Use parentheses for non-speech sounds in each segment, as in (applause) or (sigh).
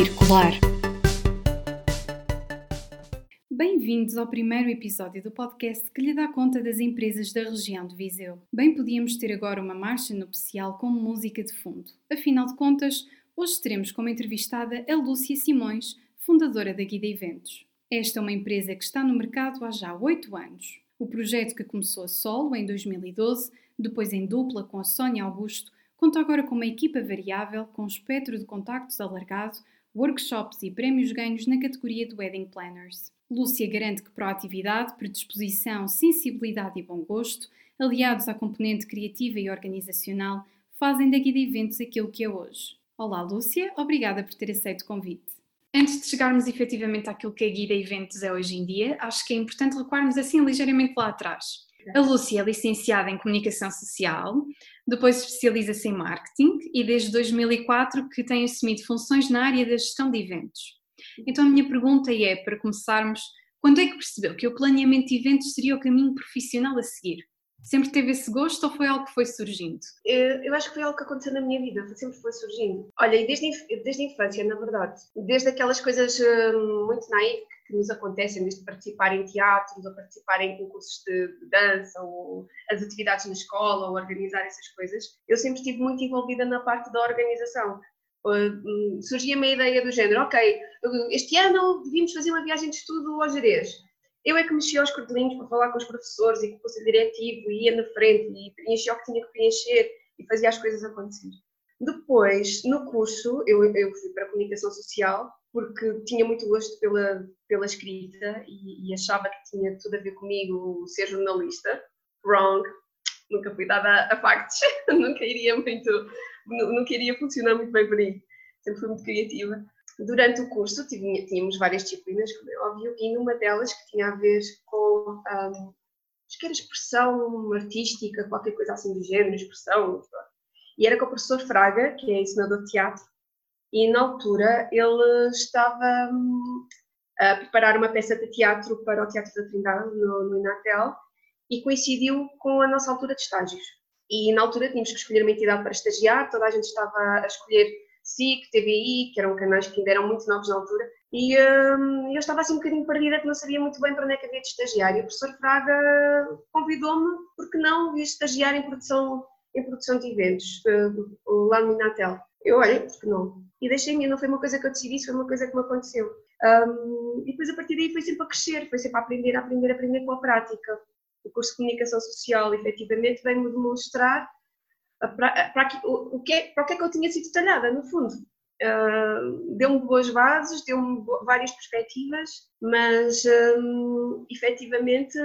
Circular. Bem-vindos ao primeiro episódio do podcast que lhe dá conta das empresas da região de Viseu. Bem podíamos ter agora uma marcha nupcial com música de fundo. Afinal de contas, hoje teremos como entrevistada a Lúcia Simões, fundadora da Guida Eventos. Esta é uma empresa que está no mercado há já oito anos. O projeto que começou a solo em 2012, depois em dupla com a Sónia Augusto, Conta agora com uma equipa variável, com espectro de contactos alargado, workshops e prémios ganhos na categoria de Wedding Planners. Lúcia garante que proatividade, predisposição, sensibilidade e bom gosto, aliados à componente criativa e organizacional, fazem da Guida Eventos aquilo que é hoje. Olá, Lúcia, obrigada por ter aceito o convite. Antes de chegarmos efetivamente àquilo que a Guida Eventos é hoje em dia, acho que é importante recuarmos assim ligeiramente lá atrás. A Lúcia é licenciada em Comunicação Social, depois especializa-se em Marketing e desde 2004 que tem assumido funções na área da gestão de eventos. Então a minha pergunta é, para começarmos, quando é que percebeu que o planeamento de eventos seria o caminho profissional a seguir? Sempre teve esse gosto ou foi algo que foi surgindo? Eu acho que foi algo que aconteceu na minha vida, sempre foi surgindo. Olha, desde, desde a infância, na verdade, desde aquelas coisas hum, muito naivas que nos acontecem, desde participar em teatros, ou participar em concursos de, dança, ou as atividades na escola, ou organizar essas coisas, eu sempre estive muito envolvida na parte da organização. Uh, surgia-me a ideia do género, ok, este ano devíamos fazer uma viagem de estudo ao Jerez. Eu é que mexia aos cordelinhos para falar com os professores e com o conselho diretivo, e ia na frente e preenchia o que tinha que preencher e fazia as coisas acontecer. Depois, no curso, eu, eu fui para a comunicação social porque tinha muito gosto pela, pela escrita e, e, achava que tinha tudo a ver comigo ser jornalista. Wrong, nunca fui dada a, factos, (laughs) nunca iria muito, nunca iria funcionar muito bem por aí. Sempre fui muito criativa. Durante o curso tínhamos várias disciplinas, como é óbvio, e numa delas que tinha a ver com um, acho que era expressão artística, qualquer coisa assim do género, expressão. E era com o professor Fraga, que é ensinador de teatro, e na altura ele estava hum, a preparar uma peça de teatro para o Teatro da Trindade, no, no Inatel, e coincidiu com a nossa altura de estágios. E na altura tínhamos que escolher uma entidade para estagiar, toda a gente estava a escolher SIC, TVI, que eram canais que ainda eram muito novos na altura, e hum, eu estava assim um bocadinho perdida, que não sabia muito bem para onde é que havia de estagiar. E o professor Fraga convidou-me, porque não, ir estagiar em produção, em produção de eventos, uh, lá no Inatel. Eu olhei, porque não? E deixei-me, não foi uma coisa que eu decidi, foi uma coisa que me aconteceu. Um, e depois a partir daí foi sempre a crescer, foi sempre a aprender, a aprender, a aprender com a prática. O curso de Comunicação Social, efetivamente, veio-me demonstrar para, o, o que é, para o que é que eu tinha sido talhada, no fundo. Uh, deu-me boas bases, deu-me várias perspectivas, mas um, efetivamente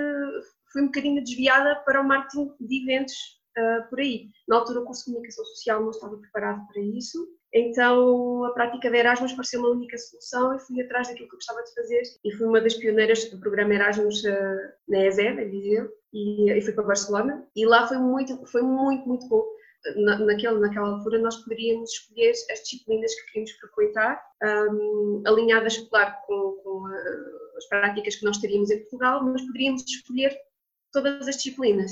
fui um bocadinho desviada para o marketing de eventos uh, por aí. Na altura, o curso de Comunicação Social não estava preparado para isso, então a prática de Erasmus pareceu uma única solução e fui atrás daquilo que eu gostava de fazer e fui uma das pioneiras do programa Erasmus uh, na ESED, em Viseu, e, e fui para Barcelona e lá foi muito, foi muito, muito bom na, naquela, altura nós poderíamos escolher as disciplinas que queríamos frequentar, um, alinhadas, claro, com, com as práticas que nós teríamos em Portugal, mas poderíamos escolher todas as disciplinas.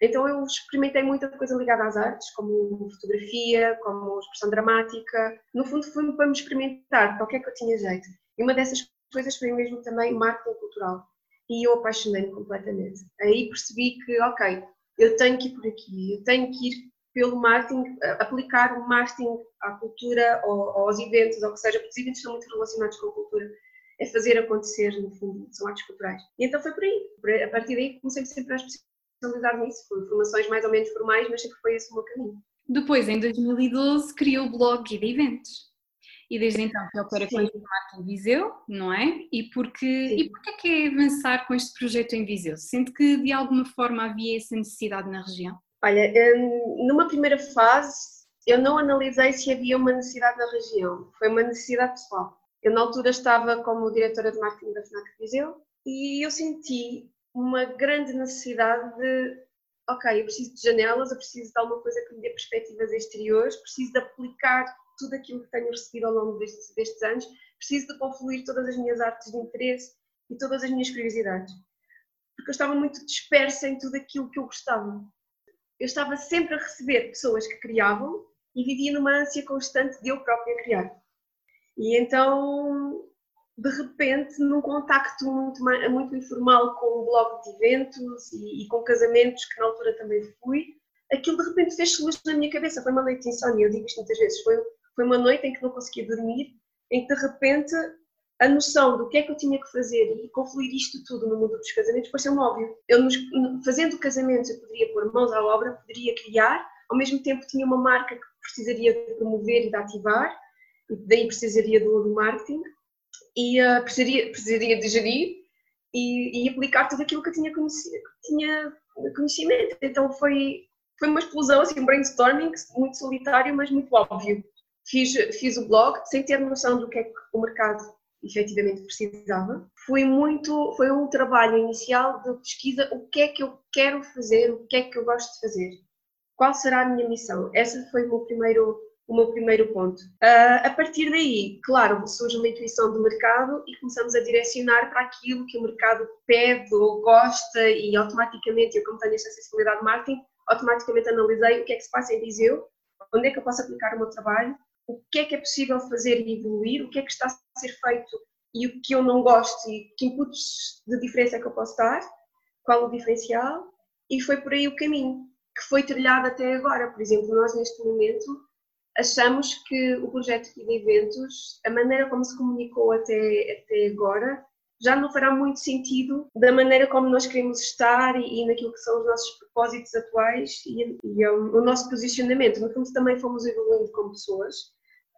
Então eu experimentei muita coisa ligada às artes, como fotografia, como expressão dramática. No fundo, fui para me experimentar para o que é que eu tinha jeito. E uma dessas coisas foi mesmo também marketing cultural. E eu apaixonei-me completamente. Aí percebi que, ok, eu tenho que ir por aqui, eu tenho que ir pelo marketing, aplicar o marketing à cultura ou, aos eventos, ou que seja, porque os eventos estão muito relacionados com a cultura, é fazer acontecer, no fundo, são artes culturais. E então foi por aí. A partir daí comecei sempre a especializar nisso, com formações mais ou menos formais, mas sempre foi esse o meu caminho. Depois, em 2012, criou o blog Guida Eventos. E desde então que opera com este formato em Viseu, não é? E porque, e porque é que é avançar com este projeto em Viseu? Sente que de alguma forma havia essa necessidade na região? Olha, hum, numa primeira fase, eu não analisei se havia uma necessidade na região. Foi uma necessidade pessoal. Eu, na altura, estava como diretora de marketing da FNAC Viseu e eu senti uma grande necessidade de, ok, eu preciso de janelas, eu preciso de alguma coisa que me dê perspectivas exteriores, preciso de aplicar tudo aquilo que tenho recebido ao longo destes, destes anos, preciso de confluir todas as minhas artes de interesse e todas as minhas curiosidades. Porque eu estava muito dispersa em tudo aquilo que eu gostava eu estava sempre a receber pessoas que criavam e vivia numa ânsia constante de eu própria criar. E então, de repente, num contacto muito, muito informal com o blog de eventos e, e com casamentos, que na altura também fui, aquilo de repente fez-se luz na minha cabeça. Foi uma noite de insónia, eu digo isto muitas vezes. Foi, foi uma noite em que não conseguia dormir, em que de repente a noção do que é que eu tinha que fazer e confluir isto tudo no mundo dos casamentos pareceu-me óbvio. Eu, nos, fazendo casamentos, eu poderia pôr mãos à obra, poderia criar, ao mesmo tempo tinha uma marca que precisaria de promover e de ativar, e daí precisaria do, do marketing, e uh, precisaria, precisaria de gerir e, e, aplicar tudo aquilo que eu tinha, tinha conhecimento. Então foi, foi uma explosão, assim, um brainstorming muito solitário, mas muito óbvio. Fiz, fiz o blog sem ter noção do que é que o mercado efetivamente precisava. Foi muito, foi um trabalho inicial de pesquisa, o que é que eu quero fazer, o que é que eu gosto de fazer, qual será a minha missão. Essa foi o meu primeiro, o meu primeiro ponto. Uh, a partir daí, claro, surge uma intuição do mercado e começamos a direcionar para aquilo que o mercado pede ou gosta e automaticamente, eu como tenho esta sensibilidade de marketing, automaticamente analisei o que é que se passa em Viseu, onde é que eu posso aplicar o meu trabalho o que é que é possível fazer e evoluir, o que é que está a ser feito e o que eu não gosto e que inputs de diferença é que eu posso dar, qual o diferencial, e foi por aí o caminho que foi trilhado até agora. Por exemplo, nós neste momento achamos que o projeto de eventos, a maneira como se comunicou até, até agora, já não fará muito sentido da maneira como nós queremos estar e, e naquilo que são os nossos propósitos atuais e, e o, o, nosso posicionamento. No fundo, também fomos evoluindo como pessoas.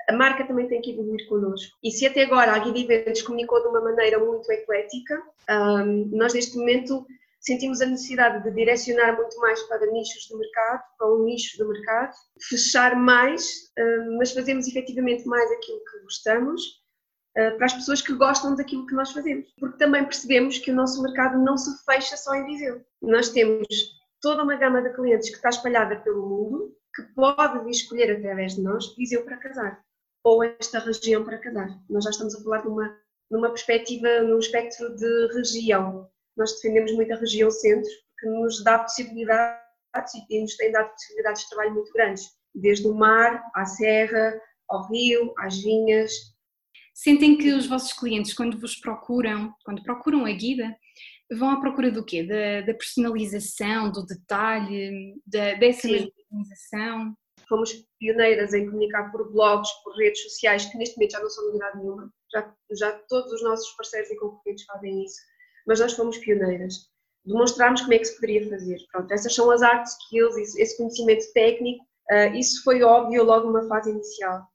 A marca também tem que evoluir connosco. E se até agora a Guia Eventos comunicou de uma maneira muito eclética, um, nós neste momento sentimos a necessidade de direcionar muito mais para nichos do mercado, para um nicho do mercado, fechar mais, um, mas fazemos efetivamente mais aquilo que gostamos eh, para as pessoas que gostam daquilo que nós fazemos. Porque também percebemos que o nosso mercado não se fecha só em Viseu. Nós temos toda uma gama de clientes que está espalhada pelo mundo, que pode escolher através de nós Viseu para casar, ou esta região para casar. Nós já estamos a falar de uma, numa perspectiva, num espectro de região. Nós defendemos muito a região centro, que nos dá possibilidades e nos tem dado possibilidades de trabalho muito grandes, desde o mar à serra, ao rio, às vinhas, Sentem que os vossos clientes, quando vos procuram, quando procuram a guida, vão à procura do quê? Da, da personalização, do detalhe, da, dessa organização? Fomos pioneiras em comunicar por blogs, por redes sociais, que neste momento já não são novidade nenhuma. Já, já todos os nossos parceiros e concorrentes fazem isso. Mas nós fomos pioneiras. Demonstrarmos como é que se poderia fazer. Pronto, essas são as art skills, esse conhecimento técnico. Uh, isso foi óbvio logo numa fase inicial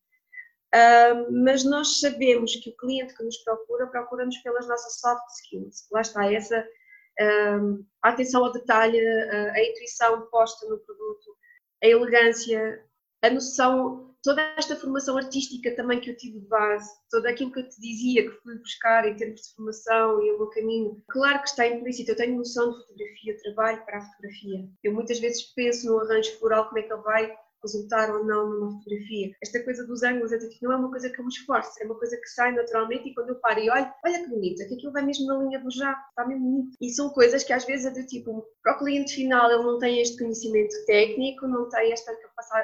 Uh, mas nós sabemos que o cliente que nos procura, procura-nos pelas nossas soft skills. Lá está, essa uh, a atenção ao detalhe, a intuição posta no produto, a elegância, a noção, toda esta formação artística também que eu tive de base, tudo aquilo que eu te dizia que fui buscar em termos de formação e o meu caminho, claro que está implícito, eu tenho noção de fotografia, trabalho para a fotografia. Eu muitas vezes penso no arranjo floral, como é que ele vai resultar ou não numa fotografia. Esta coisa dos ângulos, não é uma coisa que eu me esforço, é uma coisa que sai naturalmente e quando eu paro e olho, olha que bonito, que aquilo vai mesmo na linha do já, está mesmo bonito. E são coisas que às vezes é do tipo, para o cliente final ele não tem este conhecimento técnico, não tem esta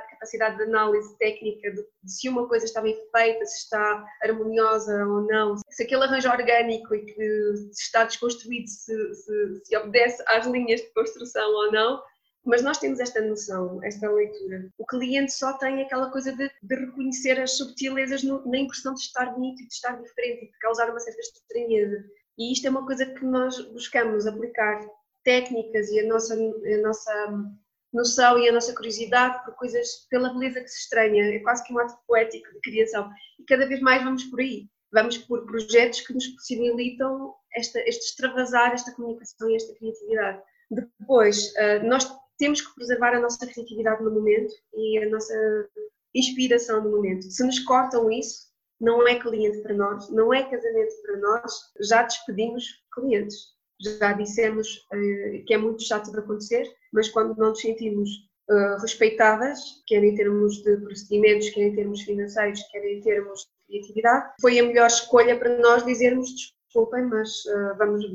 capacidade de análise técnica de, de se uma coisa está bem feita, se está harmoniosa ou não, se aquele arranjo orgânico e que está desconstruído, se, se, se obedece às linhas de construção ou não, mas nós temos esta noção, esta leitura. O cliente só tem aquela coisa de, de reconhecer as subtilezas no, na impressão de estar bonito e de estar diferente e de causar uma certa estranheza. E isto é uma coisa que nós buscamos aplicar técnicas e a nossa, a nossa noção e a nossa curiosidade por coisas, pela beleza que se estranha. É quase que um ato poético de criação. E cada vez mais vamos por aí. Vamos por projetos que nos possibilitam esta, este extravasar, esta comunicação e esta criatividade. Depois, eh, nós temos que preservar a nossa criatividade no momento e a nossa inspiração no momento. Se nos cortam isso, não é cliente para nós, não é casamento para nós, já despedimos clientes. Já dissemos uh, que é muito chato de acontecer, mas quando não nos sentimos uh, respeitadas, quer em termos de procedimentos, quer em termos financeiros, quer em termos de criatividade, foi a melhor escolha para nós dizermos desculpem, mas uh, vamos,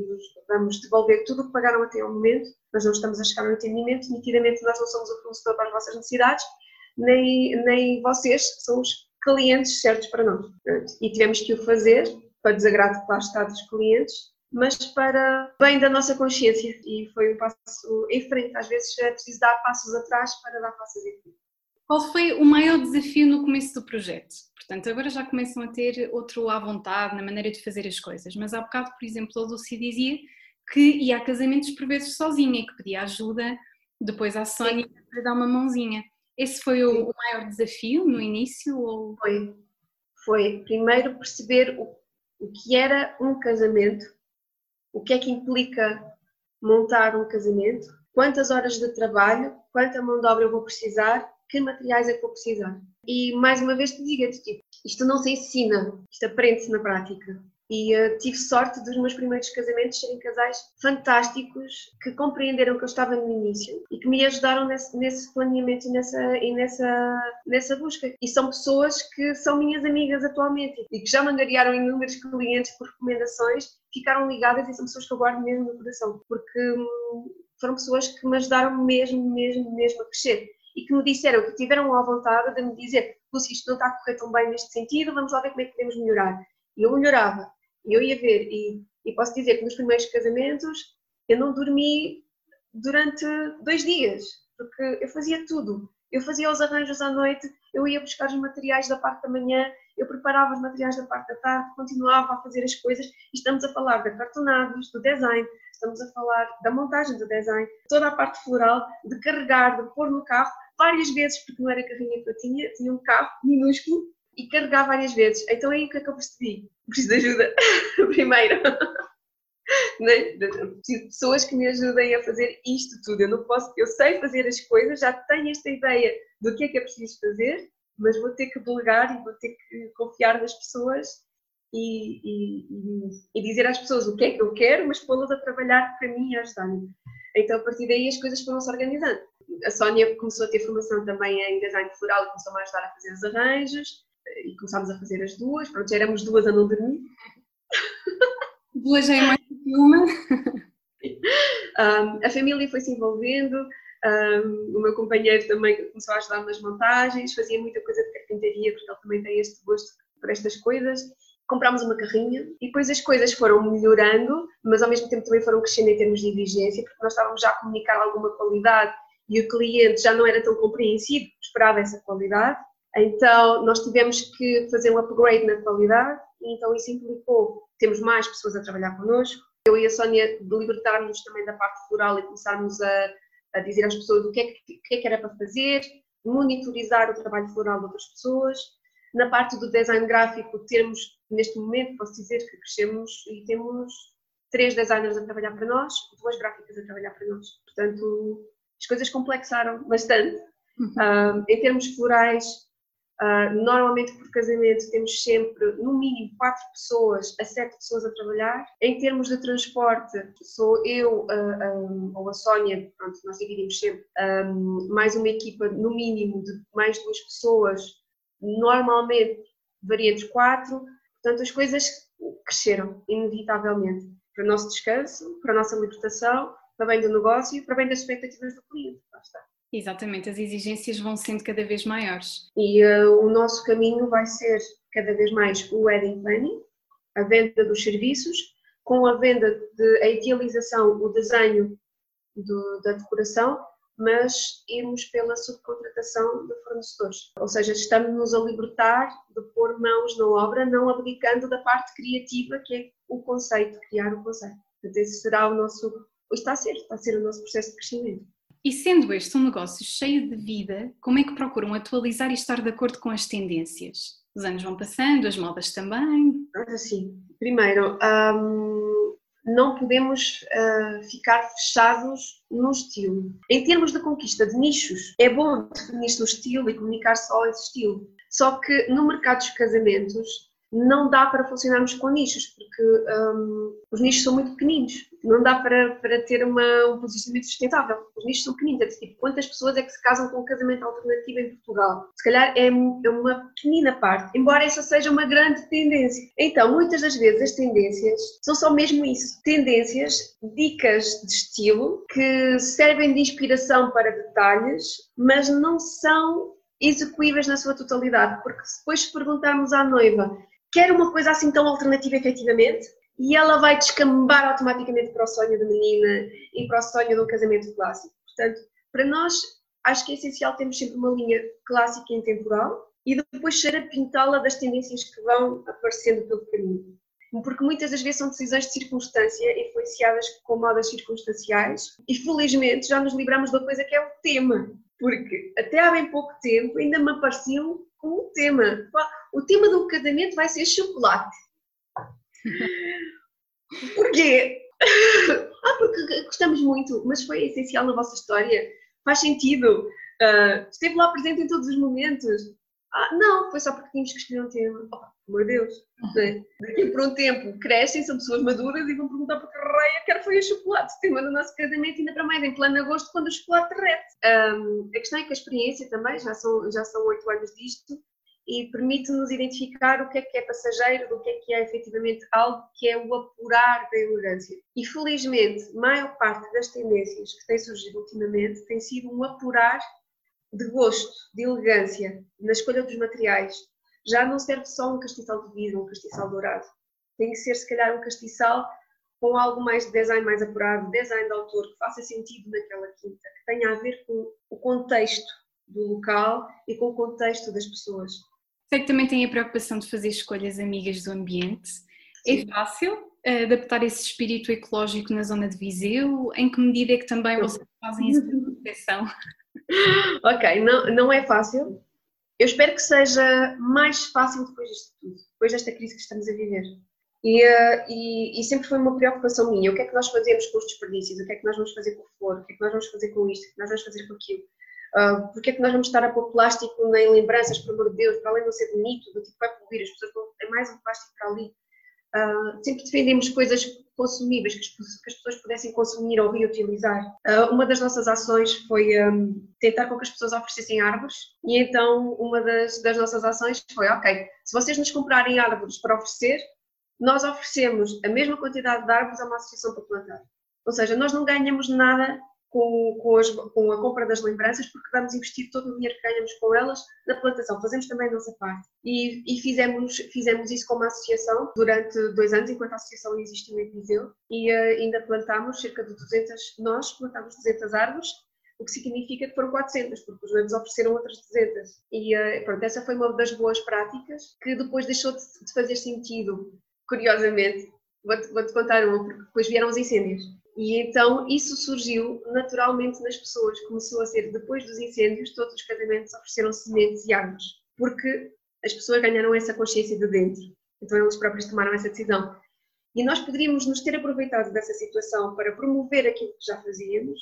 vamos devolver tudo o que pagaram até ao momento, mas não estamos a chegar ao entendimento, nitidamente nós não somos o fornecedor para as vossas necessidades, nem, nem vocês são os clientes certos para nós. E tivemos que o fazer para desagrado, para está, dos clientes, mas para bem da nossa consciência. E foi um passo em frente. Às vezes é preciso dar passos atrás para dar passos em frente. Qual foi o maior desafio no começo do projeto? Portanto, agora já começam a ter outro à vontade na maneira de fazer as coisas, mas há bocado, por exemplo, a Lucy dizia que ia a casamentos por vezes sozinha e que pedia ajuda depois à Sónia para dar uma mãozinha. Esse foi o, o maior desafio no início? Ou... Foi. Foi primeiro perceber o, o que era um casamento, o que é que implica montar um casamento, quantas horas de trabalho, quanta mão de obra eu vou precisar, que materiais é que vou precisar. E mais uma vez te digo, tipo, isto não se ensina, isto aprende-se na prática. E uh, tive sorte dos meus primeiros casamentos serem casais fantásticos que compreenderam que eu estava no início e que me ajudaram nesse, nesse planeamento e nessa, e nessa, nessa busca. E são pessoas que são minhas amigas atualmente e que já angariaram inúmeros clientes por recomendações, ficaram ligadas e são pessoas que eu guardo mesmo no coração, porque hum, foram pessoas que me ajudaram mesmo, mesmo, mesmo a crescer e que me disseram que tiveram a vontade de me dizer Lúcia, isto não está a correr tão bem neste sentido, vamos lá ver como é que podemos melhorar. E eu melhorava, e eu ia ver, e, e posso dizer que nos primeiros casamentos eu não dormi durante dois dias, porque eu fazia tudo. Eu fazia os arranjos à noite, eu ia buscar os materiais da parte da manhã, eu preparava os materiais da parte da tarde, continuava a fazer as coisas. Estamos a falar de cartonados, do design, estamos a falar da montagem do design, toda a parte floral, de carregar, de pôr no carro, várias vezes, porque não era a carrinha que eu tinha, tinha um carro minúsculo e carregar várias vezes. Então aí o que é que eu percebi? Preciso de ajuda, (laughs) primeiro. né? Preciso de pessoas que me ajudem a fazer isto tudo. Eu não posso, eu sei fazer as coisas, já tenho esta ideia do que é que é preciso fazer, mas vou ter que delegar e vou ter que confiar nas pessoas e, e, e, dizer às pessoas o que é que eu quero, mas pô-las a trabalhar para mim e ajudar-me. Então, a partir daí, as coisas foram se organizando. A Sónia começou a ter formação também em design floral e começou a ajudar a fazer os arranjos e começámos a fazer as duas. Pronto, já éramos duas a não dormir. Duas já é mais que uma. Um, (laughs) a família foi se envolvendo, um, o meu companheiro também começou a ajudar nas montagens, fazia muita coisa de carpintaria, porque ele também tem este gosto por estas coisas. Comprámos uma carrinha e depois as coisas foram melhorando, mas ao mesmo tempo também foram crescendo em termos de exigência, porque nós estávamos já a comunicar alguma qualidade e o cliente já não era tão compreensivo, esperava essa qualidade. Então, nós tivemos que fazer um upgrade na qualidade e então isso implicou termos mais pessoas a trabalhar connosco. Eu e a Sónia libertarmos também da parte floral e começarmos a, a dizer às pessoas o que, é que, que, é que era para fazer, monitorizar o trabalho floral de outras pessoas. Na parte do design gráfico, termos, neste momento, posso dizer que crescemos e temos três designers a trabalhar para nós, duas gráficas a trabalhar para nós. Portanto, as coisas complexaram bastante. Uhum. Uh, em termos florais, Uh, normalmente por casamento temos sempre no mínimo quatro pessoas a sete pessoas a trabalhar. Em termos de transporte, sou eu uh, ah, um, ou a Sónia, pronto, nós dividimos sempre, um, mais uma equipa no mínimo de mais duas pessoas, normalmente varia entre quatro. Portanto, as coisas cresceram, inevitavelmente, para o nosso descanso, para a nossa libertação, para bem do negócio, para bem das expectativas do cliente. Lá está. Exatamente, as exigências vão sendo cada vez maiores. E uh, o nosso caminho vai ser cada vez mais o wedding planning, a venda dos serviços, com a venda de a idealização, o desenho do, da decoração, mas irmos pela subcontratação de fornecedores. Ou seja, estamos-nos a libertar de pôr mãos na obra, não abdicando da parte criativa, que é o conceito, criar o conceito. Portanto, esse será o nosso, está a ser, está a ser o nosso processo de crescimento. E sendo este um negócio cheio de vida, como é que procuram atualizar e estar de acordo com as tendências? Os anos vão passando, as modas também. Assim, primeiro, hum, não podemos uh, ficar fechados no estilo. Em termos de conquista de nichos, é bom definir-se o estilo e comunicar só esse estilo. Só que no mercado dos casamentos, não dá para funcionarmos com nichos, porque um, os nichos são muito pequeninos, não dá para, para ter uma, um posicionamento sustentável. Os nichos são pequeninos, é tipo, quantas pessoas é que se casam com um casamento alternativo em Portugal? Se calhar é, é uma pequenina parte, embora essa seja uma grande tendência. Então, muitas das vezes as tendências são só mesmo isso, tendências, dicas de estilo que servem de inspiração para detalhes, mas não são execuíveis na sua totalidade, porque depois se perguntarmos à noiva quer uma coisa assim tão alternativa efetivamente, e ela vai descambar automaticamente para o sonho da menina e para o sonho um casamento clássico. Portanto, para nós, acho que é essencial termos sempre uma linha clássica e intemporal e depois ser a pintá-la das tendências que vão aparecendo pelo caminho. Porque muitas das vezes são decisões de circunstância influenciadas com modas circunstanciais e felizmente já nos livramos da coisa que é o tema. Porque até há bem pouco tempo ainda me apareciam como tema. O tema do casamento vai ser chocolate. (laughs) Porquê? (laughs) ah, porque gostamos muito, mas foi essencial na vossa história. Faz sentido. Uh, esteve lá presente em todos os momentos. Ah, não, foi só porque tínhamos que escolher um tema. Oh, amor de Deus. Né? Daqui por um tempo crescem, são pessoas maduras e vão perguntar para que raia quer foi o chocolate. O tema do nosso casamento, ainda para mais em plano agosto, quando o chocolate derrete. Um, a questão é que a experiência também, já são, já são oito anos disto, e permite-nos identificar o que é que é passageiro, do que é que é efetivamente algo que é o apurar da elegância. E felizmente, maior parte das tendências que têm surgido ultimamente tem sido um apurar de gosto, de elegância, na escolha dos materiais. Já não serve só um castiçal de vidro, um castiçal dourado. Tem que ser, se calhar, um castiçal com algo mais de design mais apurado, design de autor, que faça sentido naquela quinta, que tenha a ver com o contexto do local e com o contexto das pessoas. Sei que também tem a preocupação de fazer escolhas amigas do ambiente. É Sim. É fácil uh, adaptar esse espírito ecológico na zona de Viseu? Em que medida é que também vocês fazem essa proteção? (laughs) ok, não, não é fácil. Eu espero que seja mais fácil depois disto tudo, depois desta crise que estamos a viver. E, uh, e, e, sempre foi uma preocupação minha. O que é que nós fazemos com os desperdícios? O que é que nós vamos fazer com o flor? O que é que nós vamos fazer com isto? O que nós vamos fazer com aquilo? Uh, porque é que nós vamos estar a pôr plástico em lembranças, por amor de Deus, para além de não ser bonito, do tipo vai poluir, as pessoas vão ter mais um plástico para ali. Uh, sempre defendemos coisas consumíveis que as, que as, pessoas pudessem consumir ou reutilizar. Uh, uma das nossas ações foi um, tentar com que as pessoas oferecessem árvores e então uma das, das nossas ações foi, ok, se vocês nos comprarem árvores para oferecer, nós oferecemos a mesma quantidade de árvores a uma associação para plantar. Ou seja, nós não ganhamos nada com, com, as, com, a compra das lembranças, porque vamos investir todo o dinheiro que ganhamos com elas na plantação. Fazemos também a nossa parte. E, e fizemos, fizemos isso como associação durante dois anos, enquanto a associação existiu em Viseu, e uh, ainda plantámos cerca de 200, nós plantámos 200 árvores, o que significa que foram 400, porque os noivos ofereceram outras 200. E uh, pronto, essa foi uma das boas práticas, que depois deixou de, de fazer sentido, curiosamente. Vou-te vou contar uma, porque depois vieram os incêndios. E então isso surgiu naturalmente nas pessoas. Começou a ser, depois dos incêndios, todos os casamentos ofereceram sementes e árvores, porque as pessoas ganharam essa consciência de dentro. Então eles próprios tomaram essa decisão. E nós poderíamos nos ter aproveitado dessa situação para promover aquilo que já fazíamos,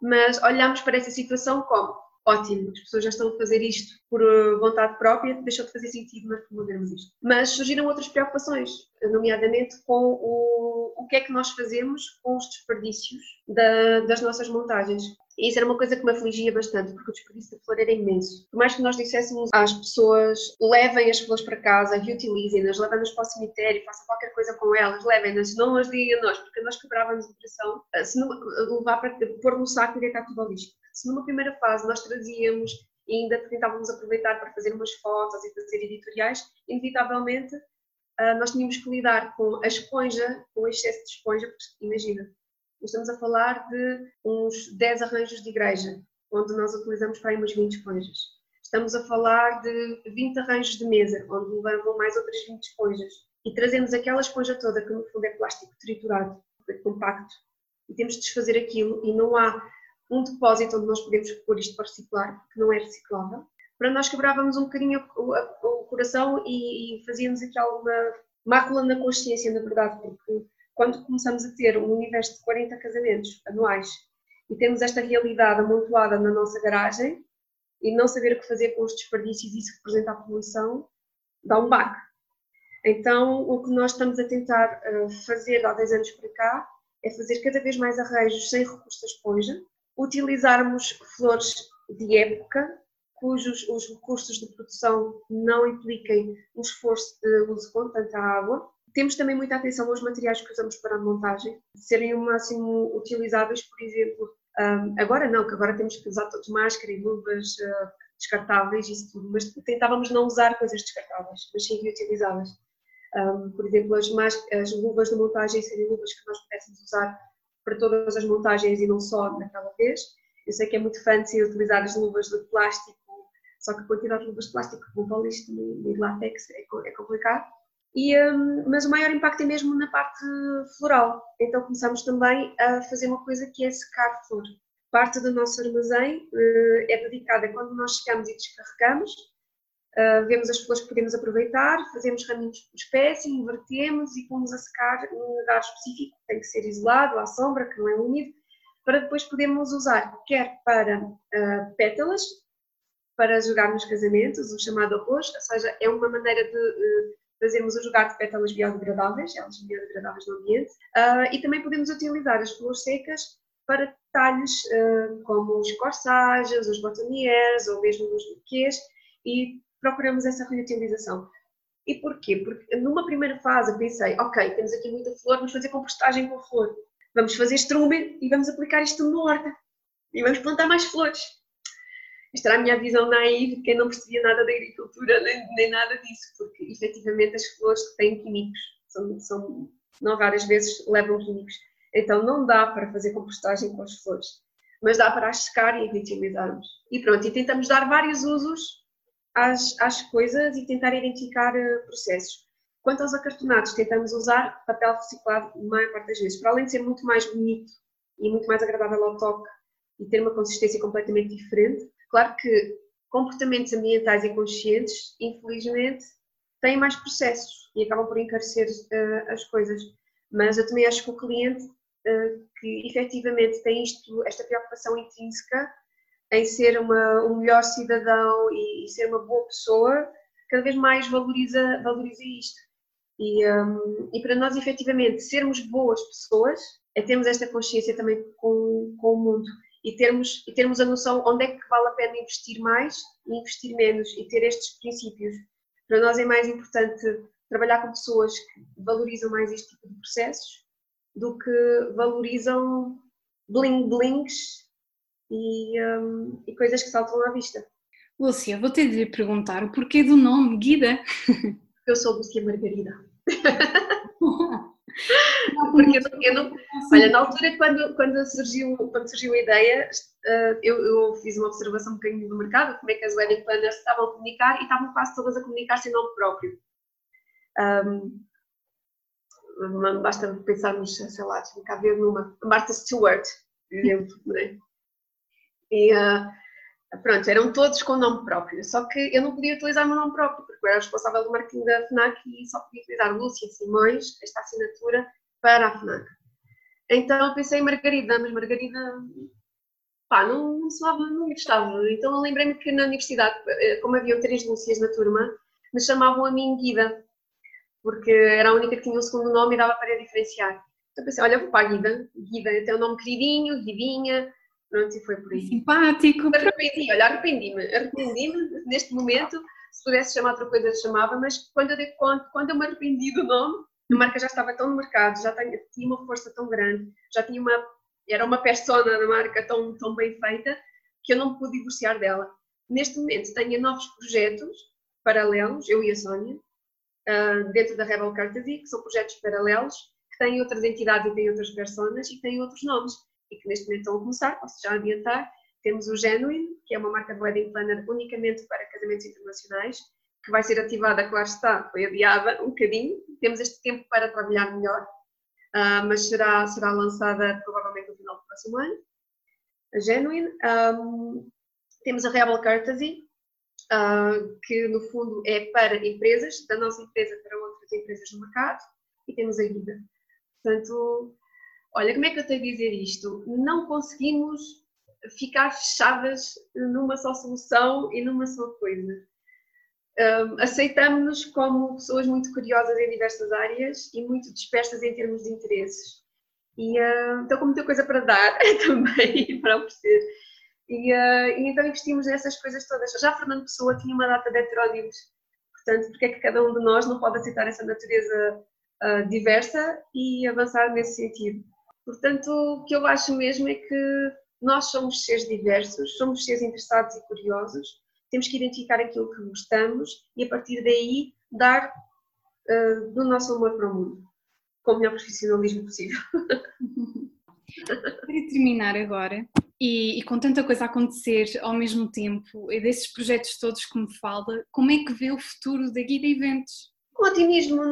mas olhamos para essa situação como ótimo, as pessoas já estão a fazer isto por eh, vontade própria, deixou de fazer sentido nós promovermos isto. Mas surgiram outras preocupações, nomeadamente com o, o que é que nós fazemos com os desperdícios da, das nossas montagens. E isso era uma coisa que me afligia bastante, porque o desperdício de flor era imenso. Por mais que nós disséssemos às pessoas, levem as flores para casa, reutilizem-nas, levem-nas para o cemitério, façam qualquer coisa com elas, levem-nas, não as deem a nós, porque nós quebrávamos a pressão, eh, se não, levar para pôr no saco e deitar tudo ao lixo se numa primeira fase nós trazíamos e ainda tentávamos aproveitar para fazer umas fotos e fazer editoriais, inevitavelmente uh, nós tínhamos que lidar com a esponja, com o excesso de esponja, porque imagina, estamos a falar de uns 10 arranjos de igreja, onde nós utilizamos para aí umas 20 esponjas. Estamos a falar de 20 arranjos de mesa, onde levam mais outras 20 esponjas. E trazemos aquela esponja toda, que no fundo é plástico triturado, compacto, e temos de desfazer aquilo, e não há um depósito onde nós podemos pôr isto para reciclar, porque não é reciclável. Para nós quebrávamos um bocadinho o, coração e, fazíamos aqui alguma mácula na consciência, na verdade, porque quando começamos a ter um universo de 40 casamentos anuais e temos esta realidade amontoada na nossa garagem e não saber o que fazer com os desperdícios e isso representa a poluição, dá um baque. Então, o que nós estamos a tentar uh, fazer há 10 anos para cá é fazer cada vez mais arranjos sem recurso à esponja, utilizarmos flores de época, cujos os recursos de produção não impliquem um esforço de uso com tanta água. Temos também muita atenção aos materiais que usamos para a montagem, serem o máximo utilizáveis, por exemplo, agora não, que agora temos que usar todos máscara e luvas descartáveis, isso tudo, mas tentávamos não usar coisas descartáveis, mas sim reutilizáveis. Um, por exemplo, as, as luvas de montagem seriam luvas que nós pudéssemos usar para todas as montagens e não só naquela vez. Eu sei que é muito fancy utilizar as luvas de plástico, só que a quantidade de luvas de plástico que vão para o lixo e de látex é, é complicado. E, um, mas o maior impacto é mesmo na parte floral. Então começamos também a fazer uma coisa que é secar flor. Parte do nosso armazém uh, é dedicada quando nós chegamos e descarregamos, uh, vemos as flores que podemos aproveitar, fazemos raminhos por espécie, invertemos e pomos a secar num lugar específico, tem que ser isolado, à sombra, que não é úmido, para depois podermos usar quer para uh, pétalas, para jogar nos casamentos, o chamado arroz, ou seja, é uma maneira de uh, fazermos o jogar de pétalas biodegradáveis, elas biodegradáveis no ambiente, e também podemos utilizar as flores secas para detalhes como os corsages, os botoniers ou mesmo os buquês e procuramos essa reutilização. E porquê? Porque numa primeira fase pensei, ok, temos aqui muita flor, vamos fazer compostagem com flor. Vamos fazer estrume e vamos aplicar isto numa horta. E vamos plantar mais flores. Esta era a minha visão naiva, quem não percebia nada da agricultura, nem, nem, nada disso, porque efetivamente as flores têm químicos, são, são, não várias vezes levam químicos. Então não dá para fazer compostagem com as flores, mas dá para as secar e reutilizarmos. E pronto, e tentamos dar vários usos às, às coisas e tentar identificar uh, processos. Quanto aos acartonados, tentamos usar papel reciclado a maior parte das vezes, para além de ser muito mais bonito e muito mais agradável ao toque e ter uma consistência completamente diferente. Claro que comportamentos ambientais e conscientes, infelizmente, têm mais processos e acabam por encarecer uh, as coisas. Mas eu também acho que o cliente uh, que efetivamente tem isto, esta preocupação intrínseca em ser uma, um melhor cidadão e, e, ser uma boa pessoa, cada vez mais valoriza, valoriza isto. E, um, e para nós, efetivamente, sermos boas pessoas é termos esta consciência também com, com o mundo e termos, e termos a noção onde é que vale a pena investir mais e investir menos e ter estes princípios. Para nós é mais importante trabalhar com pessoas que valorizam mais este tipo de processos do que valorizam bling-blings e, um, e coisas que saltam à vista. Lúcia, vou ter de lhe perguntar o porquê do nome Guida. Eu sou Lúcia Margarida. (laughs) Porque eu não, olha, na altura quando, quando, surgiu, quando surgiu a ideia, uh, eu, eu, fiz uma observação um bocadinho do mercado, como é que as wedding planners estavam a comunicar e estavam quase todas a comunicar sem nome próprio. Um, basta pensarmos, sei lá, deixa-me cá ver numa, Martha Stewart, por exemplo, não é? E uh, pronto, eram todos com nome próprio, só que eu não podia utilizar o meu nome próprio, porque eu era responsável do marketing da FNAC e só podia utilizar Lúcia Simões, esta assinatura, para a FNAC. Então eu pensei em Margarida, mas Margarida, pá, não, não soava, não gostava. Então eu lembrei-me que na universidade, eh, como havia três Lúcias na turma, me chamavam a mim Guida, porque era a única que tinha o um segundo nome e dava para diferenciar. Então pensei, olha, vou para a Guida, Guida tem um nome queridinho, Guidinha, Pronto, e foi por aí. Simpático. Arrependi, olha, arrependi-me. Arrependi-me neste momento. Se pudesse chamar outra coisa, chamava, mas quando eu dei conta, quando eu me arrependi do nome, a marca já estava tão no mercado, já tinha uma força tão grande, já tinha uma. Era uma persona da marca tão, tão bem feita que eu não me pude divorciar dela. Neste momento tenho novos projetos paralelos, eu e a Sónia, uh, dentro da Rebel Courtesy, que são projetos paralelos, que têm outras entidades e têm outras personas e têm outros nomes e que neste momento estão a começar, posso já adiantar. Temos o Genuine, que é uma marca de wedding planner unicamente para casamentos internacionais, que vai ser ativada, claro está, foi adiada um bocadinho. Temos este tempo para trabalhar melhor, uh, mas será, será lançada provavelmente no final do próximo ano. A Genuine. Um, temos a Rebel Courtesy, uh, que no fundo é para empresas, da nossa empresa para outras empresas no mercado, e temos a Guida. Portanto, olha, como é que eu tenho a dizer isto? Não conseguimos ficar fechadas numa só solução e numa só coisa. Um, aceitamos-nos como pessoas muito curiosas em diversas áreas e muito dispersas em termos de interesses. E então, com muita coisa para dar (laughs) também, para oferecer. E, uh, e, então investimos nessas coisas todas. Já Fernando Pessoa tinha uma data de heterónimos, portanto, porque é que cada um de nós não pode aceitar essa natureza uh, diversa e avançar nesse sentido? Portanto, o que eu acho mesmo é que nós somos seres diversos, somos seres interessados e curiosos, temos que identificar aquilo que gostamos e a partir daí dar uh, do nosso amor para o mundo, com o melhor profissionalismo possível. Para terminar agora, e, e, com tanta coisa a acontecer ao mesmo tempo, e desses projetos todos que me fala, como é que vê o futuro da Guida Eventos? Com otimismo,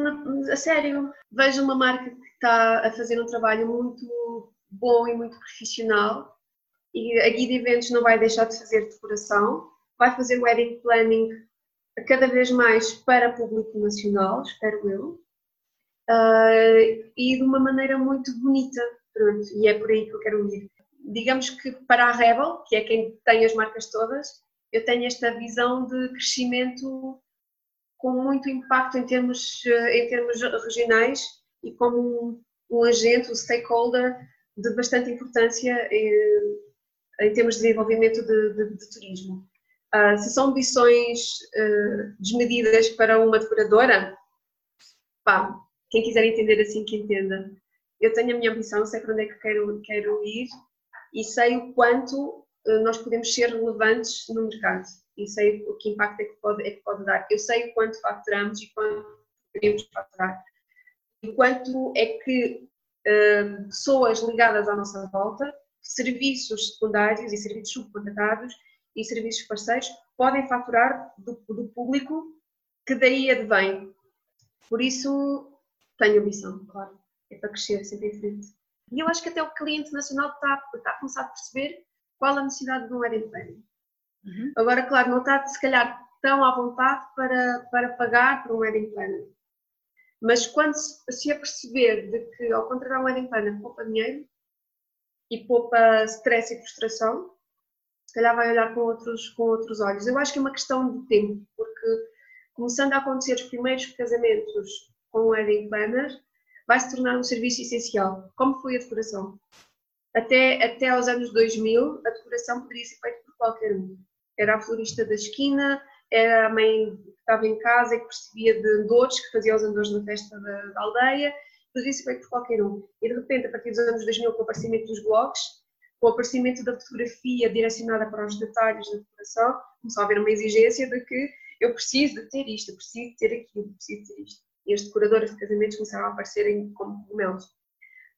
a sério. Vejo uma marca que está a fazer um trabalho muito bom e muito profissional e a Guida Eventos não vai deixar de fazer decoração, vai fazer wedding planning cada vez mais para público nacional, espero eu, uh, e de uma maneira muito bonita, pronto, e é por aí que eu quero ir. Digamos que para a Rebel, que é quem tem as marcas todas, eu tenho esta visão de crescimento com muito impacto em termos, em termos regionais e como um, um agente, um stakeholder de bastante importância em, eh, em termos de desenvolvimento de, de, de turismo. Uh, se são ambições uh, desmedidas para uma decoradora, pá, quem quiser entender assim que entenda. Eu tenho a minha ambição, sei para onde é que quero, quero ir e sei o quanto uh, nós podemos ser relevantes no mercado e sei o que impacto é que pode, é que pode dar. Eu sei quanto faturamos e quanto queremos faturar. E quanto é que pessoas ligadas à nossa volta, serviços secundários e serviços subcontratados, e serviços parceiros podem faturar do, do público que daí advém. Por isso, tenho ambição, claro. É para crescer sempre em frente. E eu acho que até o cliente nacional está, está a começar a perceber qual a necessidade de um wedding planning. Uhum. Agora, claro, não está se calhar tão à vontade para, para pagar por um wedding planner. Mas quando se, se aperceber de que ao contratar um wedding planner poupa dinheiro e poupa stress e frustração, se calhar vai olhar com outros, com outros olhos. Eu acho que é uma questão de tempo, porque começando a acontecer os primeiros casamentos com o wedding planner, vai se tornar um serviço essencial, como foi a decoração. Até, até aos anos 2000, a decoração poderia ser feita por qualquer um. Era a florista da esquina, era a mãe que estava em casa e que percebia de andores, que fazia os andores na festa da, da aldeia, poderia ser feito por qualquer um. E de repente, a partir dos anos 2000, com o aparecimento dos blogs, com o aparecimento da fotografia direcionada para os detalhes da decoração, começou a haver uma exigência de que eu preciso de ter isto, eu preciso de ter aquilo, preciso de ter isto. E as decoradoras de casamentos começaram a aparecerem como cogumelos.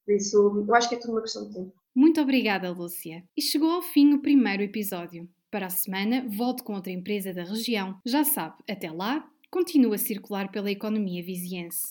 Por isso, eu acho que é tudo uma questão de tempo. Muito obrigada, Lúcia. E chegou ao fim o primeiro episódio. Para a semana, volto com outra empresa da região. Já sabe, até lá, continua a circular pela economia viziense.